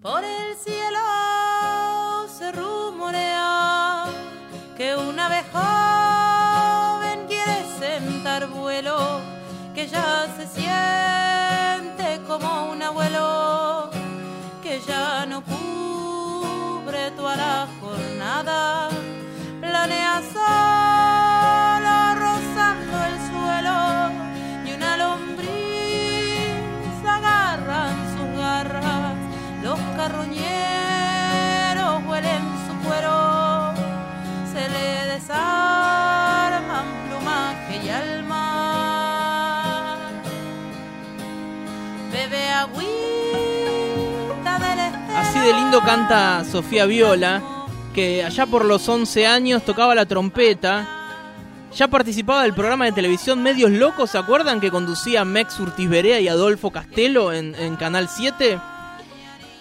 Por el cielo se rumorea que una vez joven quiere sentar vuelo, que ya se siente como un abuelo, que ya no cubre toda la jornada, carroñeros huelen su cuero, se le desarman plumaje y alma, bebe agüita del Así de lindo canta Sofía Viola, que allá por los 11 años tocaba la trompeta. Ya participaba del programa de televisión Medios Locos, ¿se acuerdan que conducía Mex Urtiz Berea y Adolfo Castelo en Canal 7?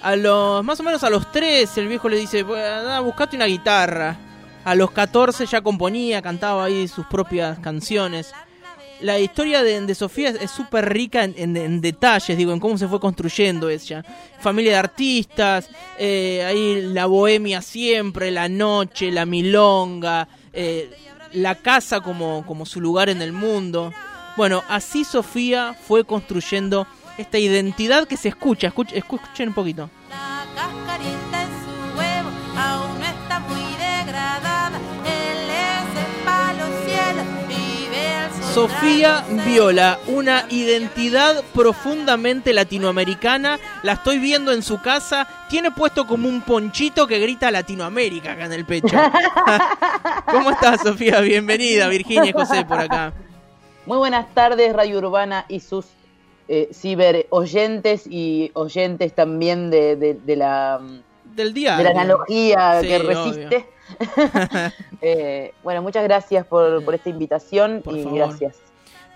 A los, más o menos a los 13 el viejo le dice, "Bueno, buscate una guitarra. A los 14 ya componía, cantaba ahí sus propias canciones. La historia de, de Sofía es súper rica en, en- en detalles, digo, en cómo se fue construyendo ella. Familia de artistas, eh, ahí la bohemia siempre, la noche, la milonga, eh, la casa como, como su lugar en el mundo. Bueno, así Sofía fue construyendo esta identidad que se escucha. Escuch- escuchen un poquito. La cascarita en su huevo aún no está muy degradada. Él es el palo cielo y ve al sol Sofía Viola, una identidad profundamente latinoamericana. La estoy viendo en su casa. Tiene puesto como un ponchito que grita Latinoamérica acá en el pecho. ¿Cómo estás, Sofía? Bienvenida. Virginia y José por acá. Muy buenas tardes, Radio Urbana y sus eh, ciber oyentes y oyentes también de, de- de la, Del día. de la analogía Sí, que resiste. Eh, bueno, muchas gracias por, por esta invitación Por y favor. gracias.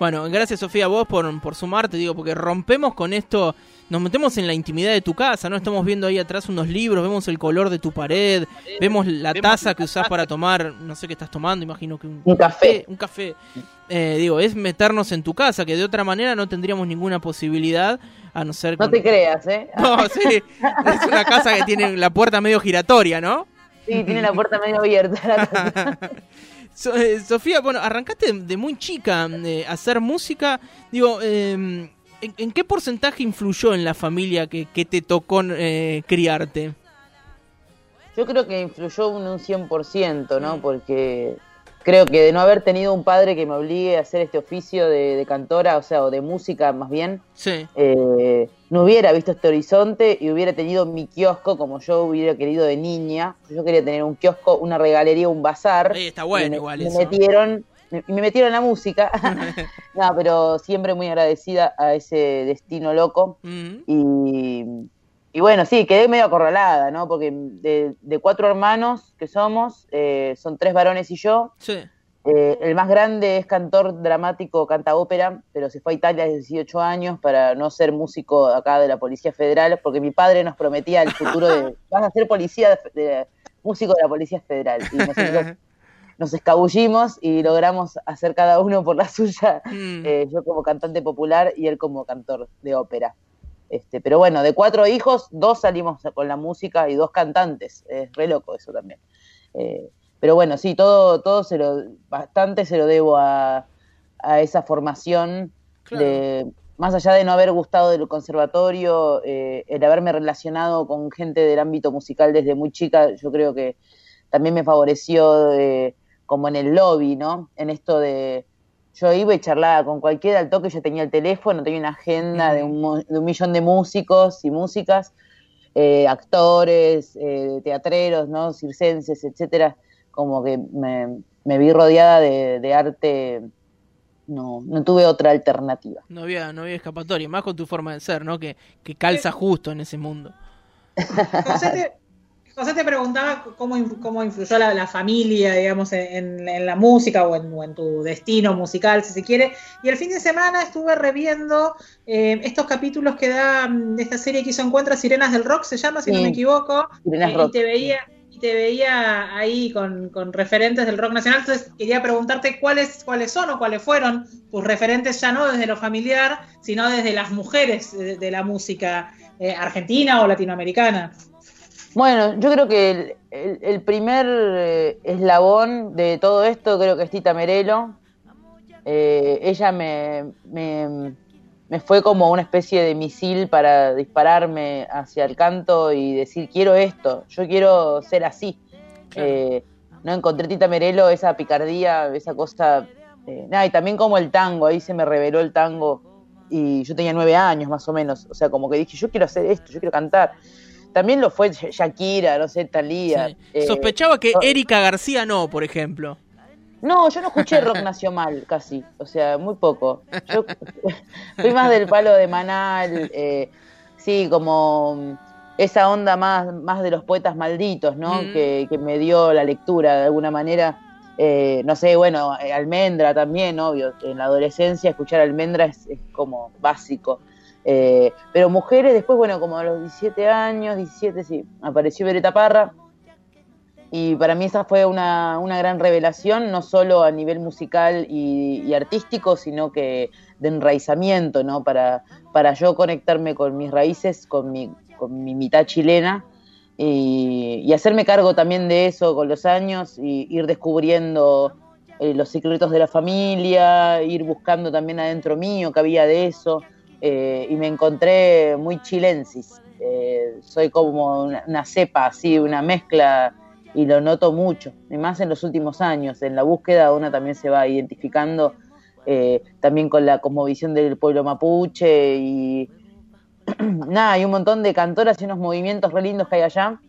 Bueno, gracias Sofía a vos por, por sumarte, digo, porque rompemos con esto, nos metemos en la intimidad de tu casa, ¿no? Estamos viendo ahí atrás unos libros, vemos el color de tu pared, vemos la taza que usás para tomar, no sé qué estás tomando, imagino que un, Un café. Un café. Eh, digo, es meternos en tu casa, que de otra manera no tendríamos ninguna posibilidad, a no ser No con- te creas, ¿eh? No, sí, es una casa que tiene la puerta medio giratoria, ¿no? Sí, tiene la puerta medio abierta. So- eh, Sofía, bueno, arrancaste de, de muy chica eh, a hacer música. Digo, eh, ¿en, en qué porcentaje influyó en la familia que, que te tocó eh, criarte? Yo creo que influyó un, un 100%, ¿no? Porque creo que de no haber tenido un padre que me obligue a hacer este oficio de, de cantora, o sea, o de música más bien, Sí. No hubiera visto este horizonte y hubiera tenido mi kiosco como yo hubiera querido de niña. Yo quería tener un kiosco, una regalería, un bazar. Eh, está bueno me, igual me eso. metieron me, me metieron en la música. no, pero siempre muy agradecida a ese destino loco. Y, y bueno, sí, quedé medio acorralada, ¿no? Porque de, de cuatro hermanos que somos, eh, son tres varones y yo. sí. Eh, el más grande es cantor dramático, canta ópera, pero se fue a Italia a los 18 años para no ser músico acá de la Policía Federal, porque mi padre nos prometía el futuro de, vas a ser policía, de- de- músico de la Policía Federal. Y nosotros nos escabullimos y logramos hacer cada uno por la suya, Mm. eh, yo como cantante popular y él como cantor de ópera. Este, pero bueno, de cuatro hijos, dos salimos con la música y dos cantantes. Es re loco eso también. Eh, pero bueno, sí, todo, todo se lo, bastante se lo debo a, a esa formación Claro. de, más allá de no haber gustado del conservatorio, eh, el haberme relacionado con gente del ámbito musical desde muy chica, yo creo que también me favoreció eh, como en el lobby, ¿no? En esto de, yo iba y charlaba con cualquiera al toque, yo tenía el teléfono, tenía una agenda de, un, de un millón de músicos y músicas, eh, actores, eh, teatreros, ¿no? Circenses, etcétera, como que me, me vi rodeada de, de arte, no, no tuve otra alternativa. No había, no había escapatoria, más con tu forma de ser, ¿no? Que, que calza justo en ese mundo. José te, José te preguntaba cómo, cómo influyó la, la familia, digamos, en, en la música o en, o en tu destino musical, si se quiere. Y el fin de semana estuve reviendo eh, estos capítulos que da mm, de esta serie que hizo Encuentra Sirenas del Rock, se llama, si no me equivoco. Sirenas Eh, Rock. Y te veía, y te veía ahí con, con, referentes del rock nacional, entonces quería preguntarte cuáles, cuáles son o cuáles fueron tus referentes ya no desde lo familiar, sino desde las mujeres de, la música eh, argentina o latinoamericana. Bueno, yo creo que el, primer eh, eslabón de todo esto creo que es Tita Merelo. Eh, ella me, me, fue como una especie de misil para dispararme hacia el canto y decir, quiero esto, yo quiero ser así. Eh, no encontré Tita Merelo esa picardía, esa cosa... nada, y también como el tango, ahí se me reveló el tango y yo tenía nueve años más o menos, o sea, como que dije, yo quiero hacer esto, yo quiero cantar. También lo fue Shakira, no sé, Talía. Eh, Sospechaba que Erika García no, por ejemplo. No, yo no escuché rock nacional casi, o sea, muy poco. Yo fui más del palo de Manal, eh, sí, como esa onda más, más de los poetas malditos, ¿no? Mm. Que, me dio la lectura de alguna manera. Eh, no sé, bueno, Almendra también, obvio. En la adolescencia escuchar Almendra es como básico. Eh, pero mujeres, después, bueno, como a los 17 años, 17, sí, apareció Bereta Parra. Y para mí esa fue una, una gran revelación, no solo a nivel musical y, artístico, sino que de enraizamiento, ¿no? Para, para yo conectarme con mis raíces, con mi, con mi mitad chilena y, hacerme cargo también de eso con los años y ir descubriendo eh, los secretos de la familia, ir buscando también adentro mío que había de eso. Eh, y me encontré muy chilensis. Eh, soy como una, cepa, así, una mezcla, y lo noto mucho, y más en los últimos años. En la búsqueda una también se va identificando eh, también con la cosmovisión del pueblo mapuche y nada, hay un montón de cantoras y unos movimientos re lindos que hay allá.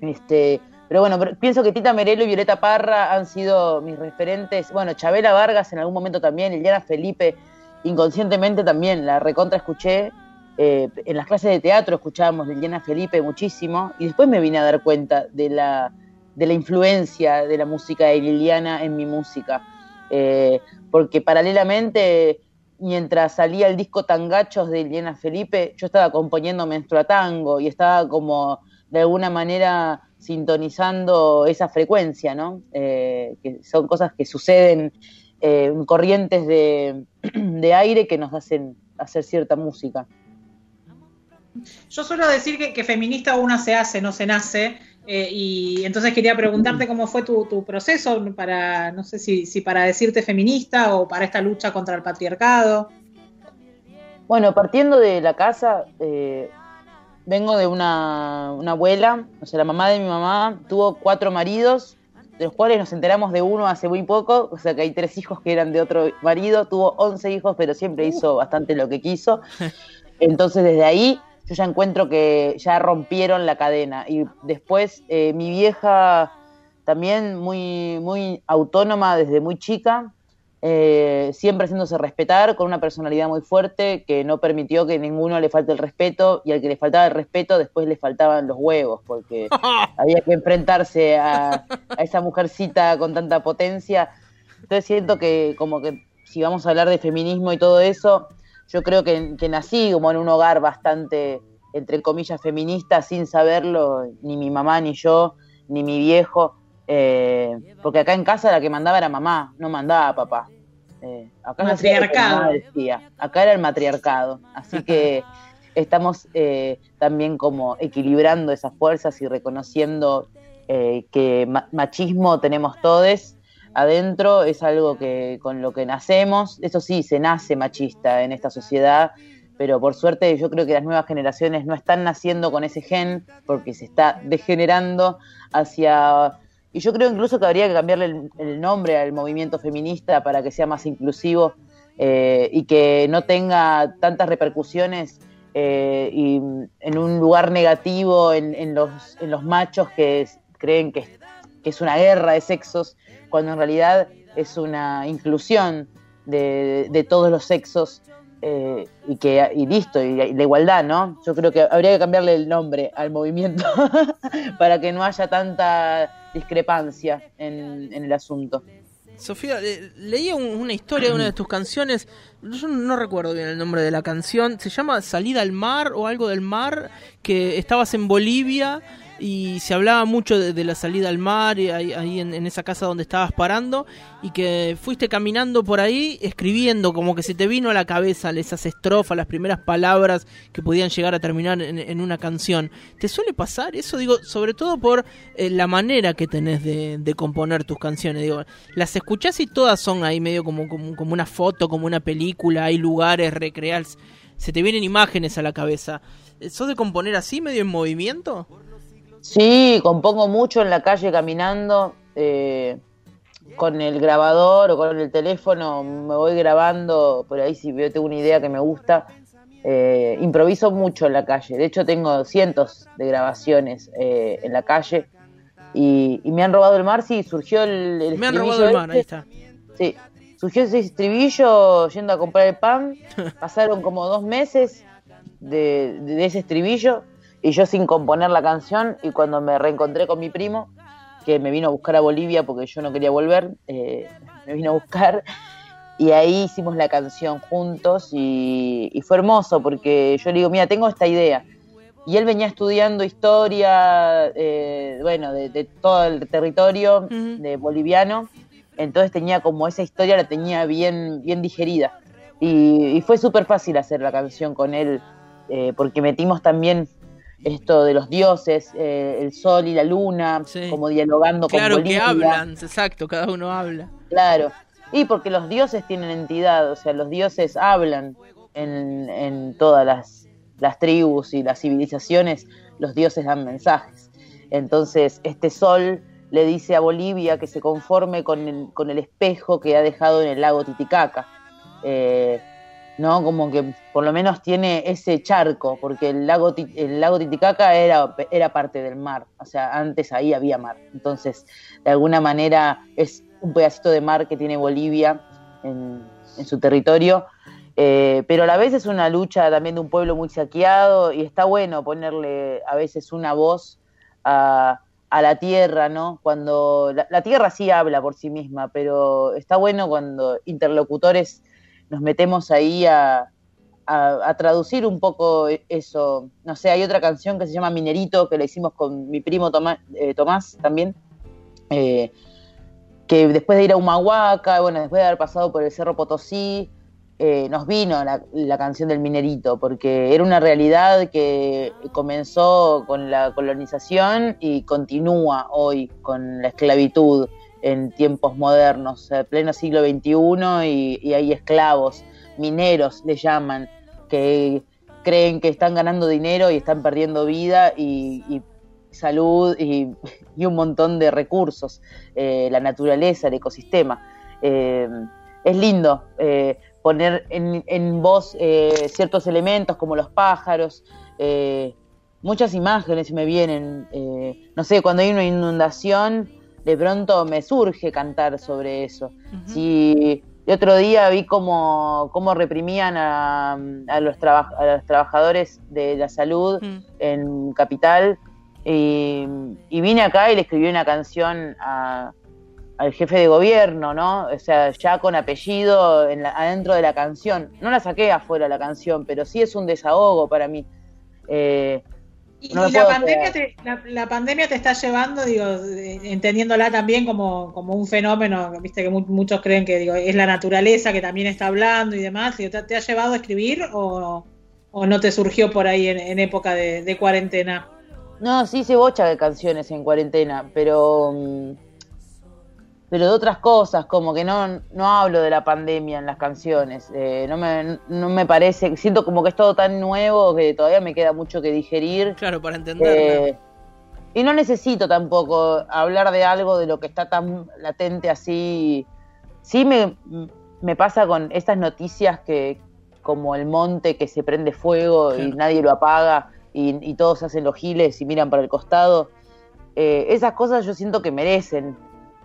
Este, pero bueno, pienso que Tita Merelo y Violeta Parra han sido mis referentes. Bueno, Chabela Vargas en algún momento también, Liliana Felipe, inconscientemente también la recontra escuché. Eh, en las clases de teatro escuchábamos Liliana Felipe muchísimo y después me vine a dar cuenta de la, de la influencia de la música de Liliana en mi música. Eh, porque paralelamente, mientras salía el disco Tangachos de Liliana Felipe, yo estaba componiendo Menstrua Tango y estaba como de alguna manera sintonizando esa frecuencia, ¿no? Eh, que son cosas que suceden eh, corrientes de, aire que nos hacen hacer cierta música. Yo suelo decir que, feminista una se hace, no se nace, eh, y entonces quería preguntarte cómo fue tu, proceso para, no sé si, para decirte feminista o para esta lucha contra el patriarcado. Bueno, partiendo de la casa, eh, vengo de una, una, abuela, o sea, la mamá de mi mamá tuvo cuatro maridos de los cuales nos enteramos de uno hace muy poco, o sea que hay tres hijos que eran de otro marido, tuvo 11 hijos, pero siempre hizo bastante lo que quiso. Entonces desde ahí yo ya encuentro que ya rompieron la cadena. Y después eh, mi vieja también muy, muy autónoma desde muy chica, eh, siempre haciéndose respetar, con una personalidad muy fuerte que no permitió que ninguno le falte el respeto y al que le faltaba el respeto después le faltaban los huevos porque había que enfrentarse a, esa mujercita con tanta potencia. Entonces siento que como que si vamos a hablar de feminismo y todo eso, yo creo que, nací como en un hogar bastante, entre comillas, feminista sin saberlo, ni mi mamá, ni yo, ni mi viejo. Eh, porque acá en casa la que mandaba era mamá, no mandaba papá. Eh, acá matriarcado. Acá era el matriarcado. Así que estamos eh, también como equilibrando esas fuerzas y reconociendo eh, que machismo tenemos todos adentro, es algo que con lo que nacemos, eso sí, se nace machista en esta sociedad, pero por suerte yo creo que las nuevas generaciones no están naciendo con ese gen porque se está degenerando hacia y yo creo incluso que habría que cambiarle el, nombre al movimiento feminista para que sea más inclusivo eh, y que no tenga tantas repercusiones eh, y en un lugar negativo en, los, en los machos que creen que, es una guerra de sexos, cuando en realidad es una inclusión de, todos los sexos eh, y que y listo, y la igualdad, ¿no? Yo creo que habría que cambiarle el nombre al movimiento para que no haya tanta discrepancia en, el asunto. Sofía, leía una historia de una de tus canciones, yo no recuerdo bien el nombre de la canción, se llama Salida al mar o algo del mar, que estabas en Bolivia y se hablaba mucho de, la salida al mar, y ahí, en, esa casa donde estabas parando, y que fuiste caminando por ahí escribiendo, como que se te vino a la cabeza esas estrofas, las primeras palabras que podían llegar a terminar en, una canción. ¿Te suele pasar eso? Digo, sobre todo por eh, la manera que tenés de, componer tus canciones. Digo, las escuchás y todas son ahí medio como, como, una foto, como una película, hay lugares recreados, se te vienen imágenes a la cabeza. ¿Sos de componer así, medio en movimiento? Sí, compongo mucho en la calle caminando, eh, con el grabador o con el teléfono, me voy grabando, por ahí si veo tengo una idea que me gusta, eh, improviso mucho en la calle, de hecho tengo cientos de grabaciones eh, en la calle y, me han robado el mar, sí, surgió el... me han robado el mar, ahí está. Sí, surgió ese estribillo yendo a comprar el pan, pasaron como dos meses de, de ese estribillo y yo sin componer la canción y cuando me reencontré con mi primo, que me vino a buscar a Bolivia porque yo no quería volver, eh, me vino a buscar y ahí hicimos la canción juntos y, fue hermoso porque yo le digo, mira, tengo esta idea. Y él venía estudiando historia, eh, bueno, de, todo el territorio de boliviano, entonces tenía como esa historia, la tenía bien, bien digerida. Y, fue súper fácil hacer la canción con él, eh, porque metimos también esto de los dioses, eh, el sol y la luna, como dialogando con Claro que hablan, exacto, cada uno habla. Claro, y porque los dioses tienen entidad, o sea, los dioses hablan en, en todas las, las tribus y las civilizaciones, los dioses dan mensajes. Entonces, este sol le dice a Bolivia que se conforme con el, con el espejo que ha dejado en el lago Titicaca. Eh, ¿no? Como que por lo menos tiene ese charco, porque el lago, el lago Titicaca era, era parte del mar, o sea, antes ahí había mar. Entonces, de alguna manera es un pedacito de mar que tiene Bolivia en, su territorio, eh, pero a la vez es una lucha también de un pueblo muy saqueado y está bueno ponerle a veces una voz a, a la tierra, ¿no? Cuando la tierra sí habla por sí misma, pero está bueno cuando interlocutores nos metemos ahí a, traducir un poco eso. No sé, hay otra canción que se llama Minerito, que la hicimos con mi primo eh, Tomás, también, eh, que después de ir a Humahuaca, bueno, después de haber pasado por el Cerro Potosí, eh, nos vino la, canción del minerito, porque era una realidad que comenzó con la colonización y continúa hoy con la esclavitud en tiempos modernos, pleno siglo XXI, y, hay esclavos, mineros le llaman, que creen que están ganando dinero y están perdiendo vida y, salud y, un montón de recursos, eh, la naturaleza, el ecosistema. Eh, es lindo eh, poner en, en voz ciertos elementos como los pájaros, muchas imágenes me vienen, no sé, cuando hay una inundación, de pronto me surge cantar sobre eso. Si el otro día vi cómo, cómo reprimían a, a, los a, los trabajadores de la salud mm. en Capital y, vine acá y le escribí una canción al jefe de gobierno, ¿no? O sea, ya con apellido en adentro de la canción. No la saqué afuera la canción, pero sí es un desahogo para mí. Eh, y, la, pandemia te, la, pandemia te está llevando, digo, entendiéndola también como, como un fenómeno, viste que muchos creen que digo, es la naturaleza que también está hablando y demás. ¿te, ha llevado a escribir o, no te surgió por ahí en, época de, cuarentena? No, sí hice bocha de canciones en cuarentena, pero mm, pero de otras cosas, como que no, no hablo de la pandemia en las canciones. Eh, no, me, no me parece, siento como que es todo tan nuevo que todavía me queda mucho que digerir. Claro, para entender. Eh, y no necesito tampoco hablar de algo de lo que está tan latente así. Sí me, me pasa con estas noticias que, como el monte que se prende fuego y nadie lo apaga y, todos hacen los giles y miran para el costado. Eh, esas cosas yo siento que merecen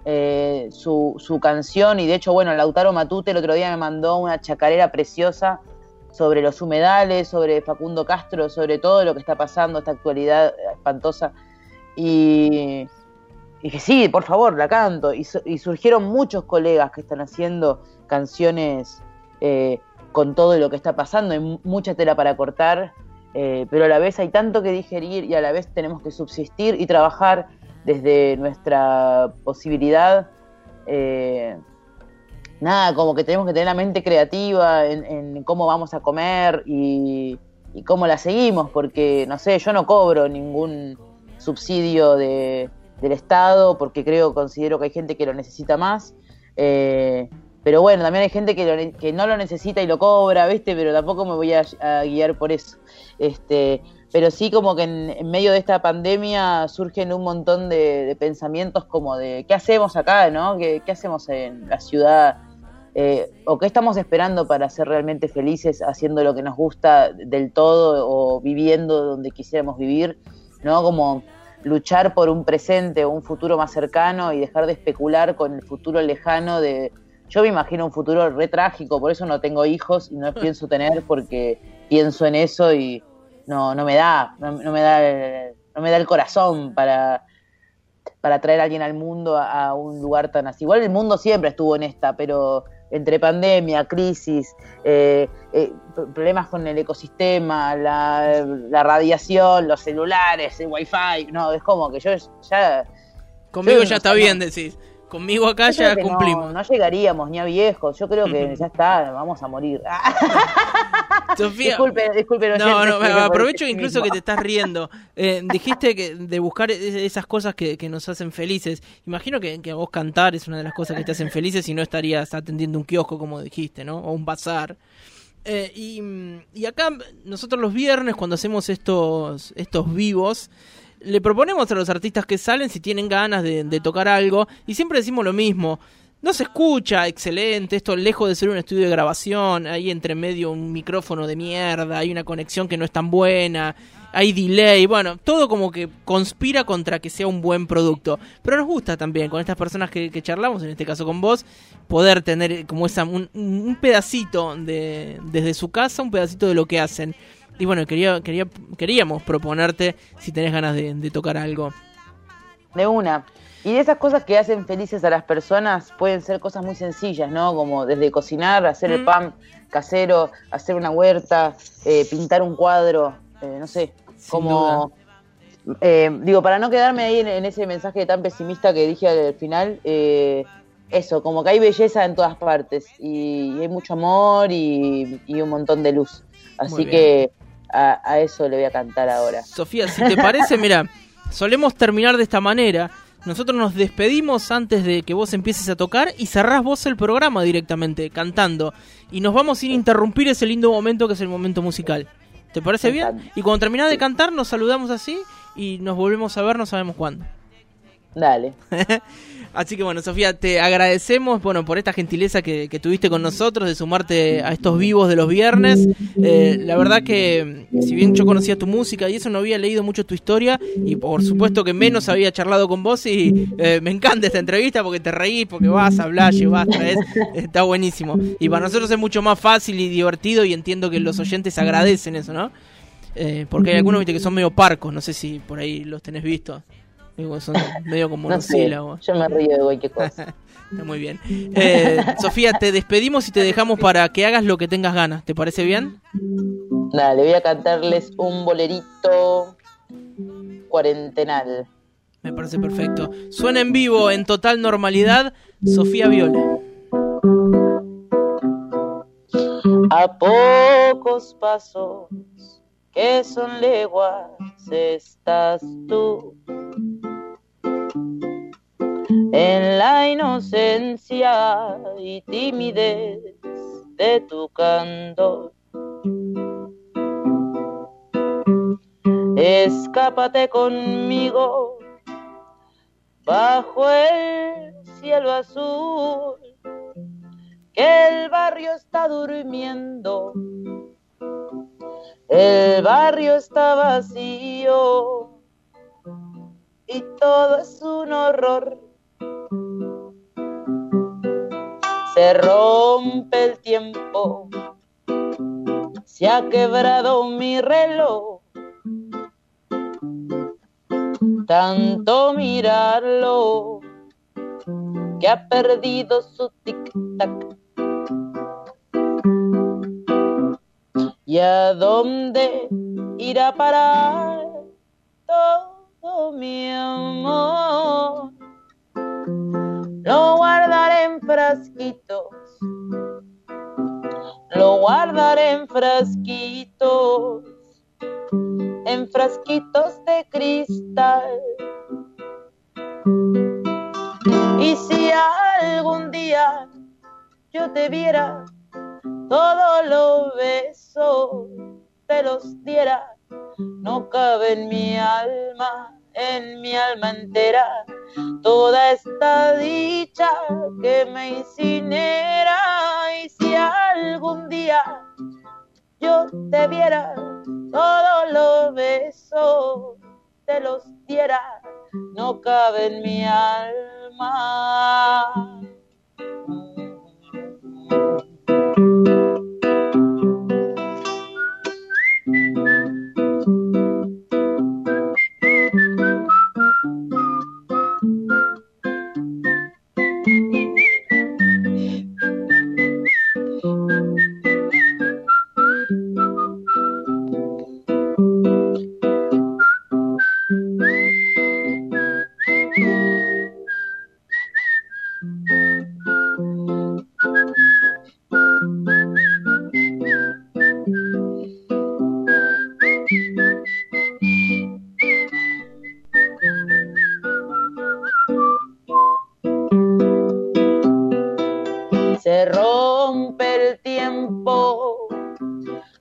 eh, su, su, canción y de hecho, bueno, Lautaro Matute el otro día me mandó una chacarera preciosa sobre los humedales, sobre Facundo Castro, sobre todo lo que está pasando, esta actualidad espantosa. Y, dije, sí, por favor, la canto. Y, surgieron muchos colegas que están haciendo canciones eh, con todo lo que está pasando, hay mucha tela para cortar. eh, pero a la vez hay tanto que digerir y a la vez tenemos que subsistir y trabajar desde nuestra posibilidad. Eh, nada, como que tenemos que tener la mente creativa en, cómo vamos a comer y, cómo la seguimos, porque, no sé, yo no cobro ningún subsidio de, del Estado porque creo, considero que hay gente que lo necesita más. Eh, pero bueno, también hay gente que, que, no lo necesita y lo cobra, ¿viste? Pero tampoco me voy a, guiar por eso. Este, pero sí como que en, medio de esta pandemia surgen un montón de, pensamientos como de qué hacemos acá, ¿no? ¿Qué, qué hacemos en la ciudad? Eh, o qué estamos esperando para ser realmente felices haciendo lo que nos gusta del todo o viviendo donde quisiéramos vivir, ¿no? Como luchar por un presente o un futuro más cercano y dejar de especular con el futuro lejano de yo me imagino un futuro re trágico, por eso no tengo hijos y no pienso tener porque pienso en eso y no, no me da, no, me da el, no me da el corazón para, para traer a alguien al mundo a, un lugar tan así. Igual el mundo siempre estuvo en esta, pero entre pandemia, crisis, eh, eh, problemas con el ecosistema, la, la, radiación, los celulares, el wifi, no, es como que yo ya... Conmigo ya está bien, decís. Conmigo acá ya cumplimos. No, llegaríamos ni a viejos. Yo creo que ya está, vamos a morir. Sofía. Disculpe, disculpe. No, no, aprovecho incluso que te estás riendo. Eh, dijiste que de buscar esas cosas que, nos hacen felices. Imagino que, que, vos cantar es una de las cosas que te hacen felices y no estarías atendiendo un kiosco, como dijiste, ¿no? O un bazar. Eh, y, y acá, nosotros los viernes, cuando hacemos estos, estos vivos, le proponemos a los artistas que salen si tienen ganas de, tocar algo y siempre decimos lo mismo. No se escucha excelente, esto lejos de ser un estudio de grabación, hay entre medio un micrófono de mierda, hay una conexión que no es tan buena, hay delay, bueno, todo como que conspira contra que sea un buen producto. Pero nos gusta también con estas personas que, charlamos, en este caso con vos, poder tener como esa un, un pedacito de, desde su casa, un pedacito de lo que hacen. Y bueno, quería, quería, queríamos proponerte si tenés ganas de, tocar algo. De una. Y de esas cosas que hacen felices a las personas pueden ser cosas muy sencillas, ¿no? Como desde cocinar, hacer el mm. pan casero, hacer una huerta, eh, pintar un cuadro, eh, no sé, como... Eh, digo, para no quedarme ahí en, ese mensaje tan pesimista que dije al final, eso, como que hay belleza en todas partes y, hay mucho amor y, un montón de luz. Así que a, eso le voy a cantar ahora. Sofía, si te parece, mira, solemos terminar de esta manera. Nosotros nos despedimos antes de que vos empieces a tocar y cerrás vos el programa directamente, cantando. Y nos vamos sin interrumpir ese lindo momento que es el momento musical. ¿Te parece bien? Y cuando terminás de cantar nos saludamos así y nos volvemos a ver, no sabemos cuándo. Dale. Así que bueno, Sofía, te agradecemos bueno, por esta gentileza que, tuviste con nosotros de sumarte a estos vivos de los viernes. Eh, la verdad que, si bien yo conocía tu música y eso, no había leído mucho tu historia y por supuesto que menos había charlado con vos y eh, me encanta esta entrevista porque te reís, porque vas, hablar, llevas, traes, está buenísimo. Y para nosotros es mucho más fácil y divertido y entiendo que los oyentes agradecen eso, ¿no? Eh, porque hay algunos que son medio parcos, no sé si por ahí los tenés vistos son medio como no Yo me río de cualquier cosa. Está muy bien. Eh, Sofía, te despedimos y te dejamos para que hagas lo que tengas ganas. ¿Te parece bien? Dale, voy a cantarles un bolerito cuarentenal. Me parece perfecto. Suena en vivo, en total normalidad, Sofía Viola. A pocos pasos, que son leguas, estás tú en la inocencia y timidez de tu candor. Escápate conmigo bajo el cielo azul, que el barrio está durmiendo, el barrio está vacío y todo es un horror se rompe el tiempo, se ha quebrado mi reloj. Tanto mirarlo que ha perdido su tic-tac. ¿Y a dónde ir a parar todo mi amor. Lo guardaré en frasquitos, lo guardaré en frasquitos, en frasquitos de cristal. Y si algún día yo te viera, todos los besos te los diera, no cabe en mi alma, en mi alma entera, toda esta dicha que me incinera. Y si algún día yo te viera, todos los besos te los diera, no cabe en mi alma.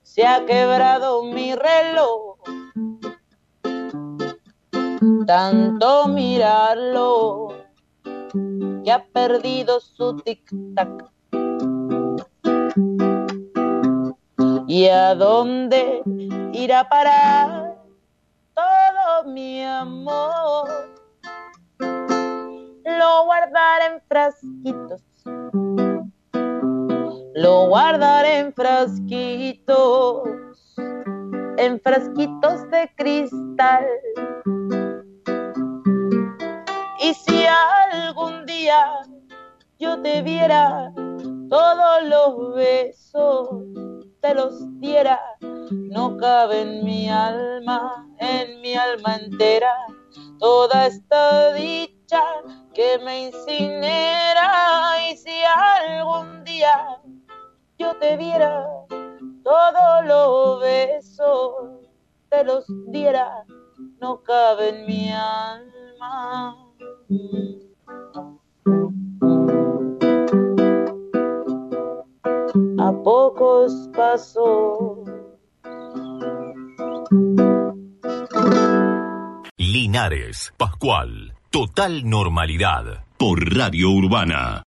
Se ha quebrado mi reloj. Tanto mirarlo que ha perdido su tic-tac. ¿Y a dónde irá parar todo mi amor? Lo guardaré en frasquitos lo guardaré en frasquitos, en frasquitos de cristal. Y si algún día yo te viera, todos los besos te los diera, no cabe en mi alma, en mi alma entera, toda esta dicha que me incinera. Y si algún día yo te viera, todos los besos te los diera, no cabe en mi alma. A pocos pasos. Linares, Pascual, total normalidad. Por Radio Urbana.